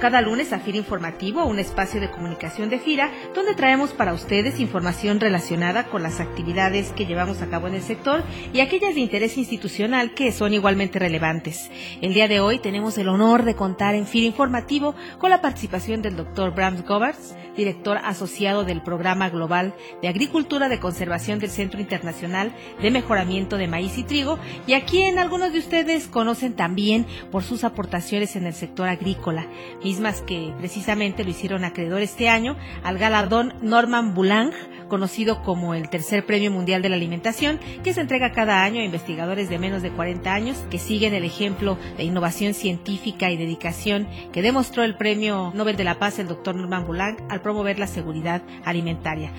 Cada lunes a FIRA Informativo, un espacio de comunicación de FIRA, donde traemos para ustedes información relacionada con las actividades que llevamos a cabo en el sector y aquellas de interés institucional que son igualmente relevantes. El día de hoy tenemos el honor de contar en FIRA Informativo con la participación del doctor Brams Govertz, director asociado del Programa Global de Agricultura de Conservación del Centro Internacional de Mejoramiento de Maíz y Trigo, y a quien algunos de ustedes conocen también por sus aportaciones en el sector agrícola mismas que precisamente lo hicieron acreedor este año al galardón Norman Boulang, conocido como el tercer Premio Mundial de la Alimentación, que se entrega cada año a investigadores de menos de 40 años que siguen el ejemplo de innovación científica y dedicación que demostró el Premio Nobel de la Paz el doctor Norman Boulang al promover la seguridad alimentaria.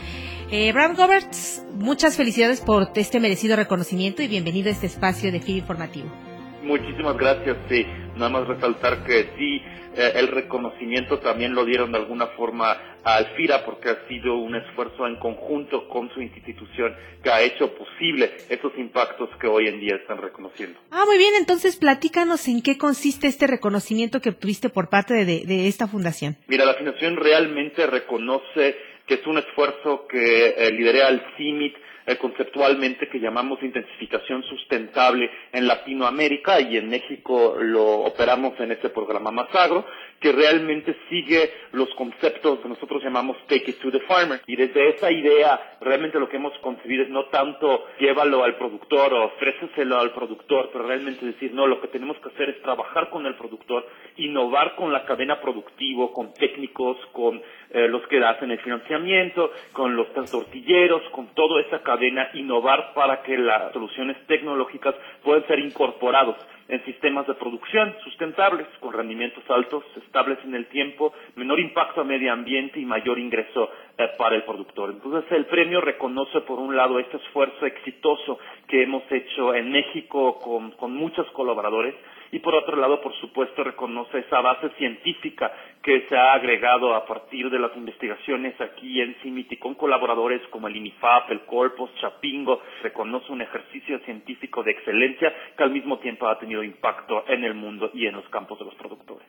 Eh, Bram Roberts, muchas felicidades por este merecido reconocimiento y bienvenido a este espacio de FIB Informativo. Muchísimas gracias, sí. Nada más resaltar que sí, eh, el reconocimiento también lo dieron de alguna forma a Alfira porque ha sido un esfuerzo en conjunto con su institución que ha hecho posible esos impactos que hoy en día están reconociendo. Ah, muy bien, entonces platícanos en qué consiste este reconocimiento que obtuviste por parte de, de esta fundación. Mira, la fundación realmente reconoce que es un esfuerzo que eh, lidera el CIMIT eh, conceptualmente que llamamos intensificación sustentable en Latinoamérica y en México lo operamos en este programa Masagro, que realmente sigue los conceptos que nosotros llamamos take it to the farmer. Y desde esa idea, realmente lo que hemos concebido es no tanto llévalo al productor o ofréceselo al productor, pero realmente decir, no, lo que tenemos que hacer es trabajar con el productor, innovar con la cadena productivo, con técnicos, con eh, los que hacen el financiamiento, con los tortilleros, con toda esa cadena, innovar para que las soluciones tecnológicas puedan ser incorporados en sistemas de producción sustentables, con rendimientos altos, estables en el tiempo, menor impacto a medio ambiente y mayor ingreso eh, para el productor. Entonces el premio reconoce por un lado este esfuerzo exitoso que hemos hecho en México con, con muchos colaboradores y por otro lado, por supuesto, reconoce esa base científica que se ha agregado a partir de las investigaciones aquí en CIMIT y con colaboradores como el INIFAP, el Corpus, Chapingo, reconoce un ejercicio científico de excelencia que al mismo tiempo ha tenido impacto en el mundo y en los campos de los productores.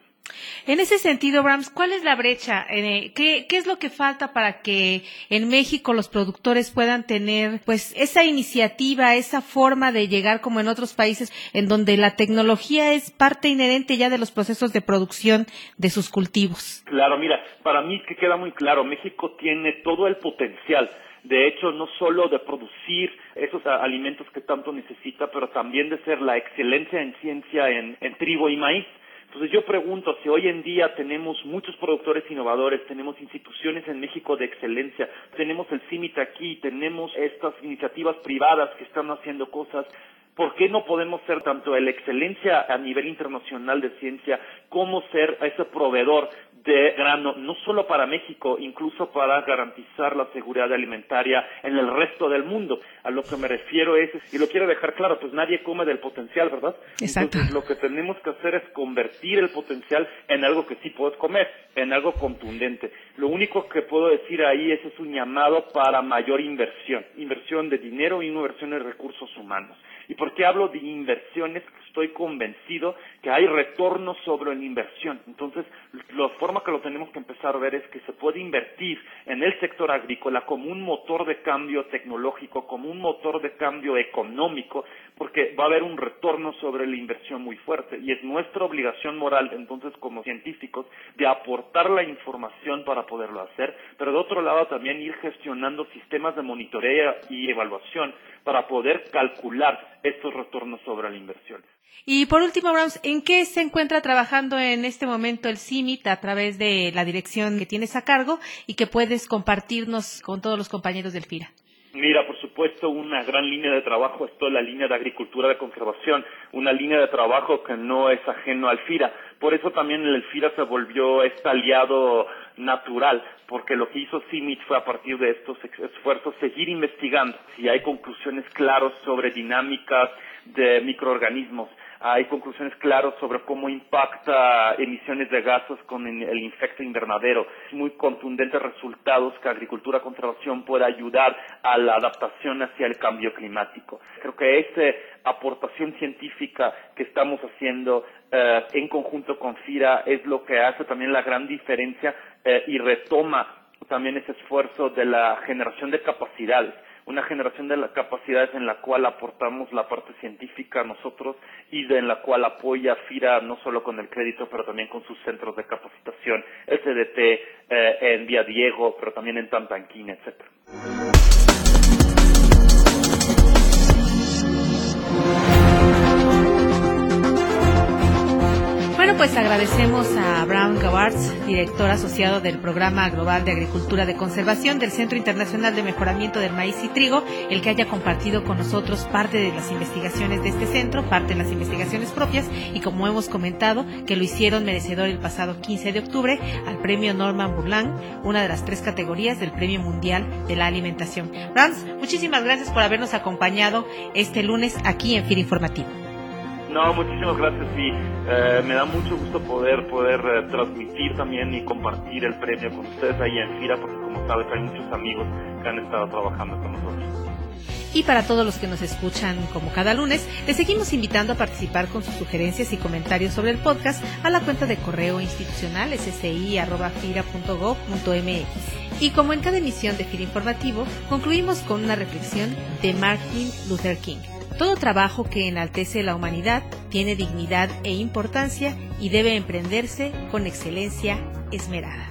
En ese sentido, Brahms, ¿cuál es la brecha? Eh, ¿qué, ¿Qué es lo que falta para que en México los productores puedan tener pues esa iniciativa, esa forma de llegar como en otros países en donde la tecnología es parte inherente ya de los procesos de producción de sus cultivos? Claro, mira, para mí que queda muy claro, México tiene todo el potencial de hecho, no solo de producir esos alimentos que tanto necesita, pero también de ser la excelencia en ciencia en, en trigo y maíz. Entonces yo pregunto si hoy en día tenemos muchos productores innovadores, tenemos instituciones en México de excelencia, tenemos el CIMIT aquí, tenemos estas iniciativas privadas que están haciendo cosas, ¿por qué no podemos ser tanto la excelencia a nivel internacional de ciencia como ser ese proveedor de grano, no solo para México, incluso para garantizar la seguridad alimentaria en el resto del mundo. A lo que me refiero es, y lo quiero dejar claro, pues nadie come del potencial, ¿verdad? Exacto. Entonces lo que tenemos que hacer es convertir el potencial en algo que sí puedes comer, en algo contundente. Lo único que puedo decir ahí es, es un llamado para mayor inversión, inversión de dinero y inversión de recursos humanos. ¿Y por qué hablo de inversiones? Estoy convencido que hay retorno sobre la inversión. Entonces, la forma que lo tenemos que empezar a ver es que se puede invertir en el sector agrícola como un motor de cambio tecnológico, como un motor de cambio económico, porque va a haber un retorno sobre la inversión muy fuerte. Y es nuestra obligación moral, entonces, como científicos, de aportar la información para poderlo hacer, pero de otro lado también ir gestionando sistemas de monitoreo y evaluación para poder calcular estos retornos sobre la inversión. Y por último, Browns, ¿en qué se encuentra trabajando en este momento el CIMIT a través de la dirección que tienes a cargo y que puedes compartirnos con todos los compañeros del FIRA? Mira, por supuesto, una gran línea de trabajo es toda la línea de agricultura de conservación, una línea de trabajo que no es ajeno al FIRA. Por eso también el FIRA se volvió este aliado natural, porque lo que hizo CIMIT fue a partir de estos esfuerzos seguir investigando si hay conclusiones claras sobre dinámicas de microorganismos hay conclusiones claras sobre cómo impacta emisiones de gases con el efecto invernadero. Muy contundentes resultados que agricultura conservación puede ayudar a la adaptación hacia el cambio climático. Creo que esta aportación científica que estamos haciendo eh, en conjunto con FIRA es lo que hace también la gran diferencia eh, y retoma también ese esfuerzo de la generación de capacidades una generación de las capacidades en la cual aportamos la parte científica nosotros y de en la cual apoya FIRA no solo con el crédito, pero también con sus centros de capacitación, SDT, eh, en Vía Diego, pero también en Tantanquín, etcétera. Pues agradecemos a Brown Gawards, director asociado del Programa Global de Agricultura de Conservación del Centro Internacional de Mejoramiento del Maíz y Trigo, el que haya compartido con nosotros parte de las investigaciones de este centro, parte de las investigaciones propias y como hemos comentado, que lo hicieron merecedor el pasado 15 de octubre al premio Norman Burland, una de las tres categorías del Premio Mundial de la Alimentación. Browns, muchísimas gracias por habernos acompañado este lunes aquí en FIR Informativo. No, muchísimas gracias y eh, me da mucho gusto poder poder eh, transmitir también y compartir el premio con ustedes ahí en FIRA porque como sabes hay muchos amigos que han estado trabajando con nosotros. Y para todos los que nos escuchan como cada lunes, les seguimos invitando a participar con sus sugerencias y comentarios sobre el podcast a la cuenta de correo institucional ssi.fira.gov.mx. Y como en cada emisión de FIRA Informativo, concluimos con una reflexión de Martin Luther King. Todo trabajo que enaltece la humanidad tiene dignidad e importancia y debe emprenderse con excelencia esmerada.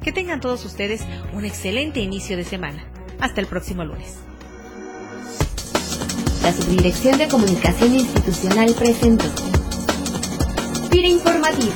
Que tengan todos ustedes un excelente inicio de semana. Hasta el próximo lunes. La Subdirección de Comunicación Institucional presentó. Pira Informativo.